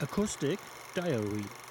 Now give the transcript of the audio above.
Acoustic Diary.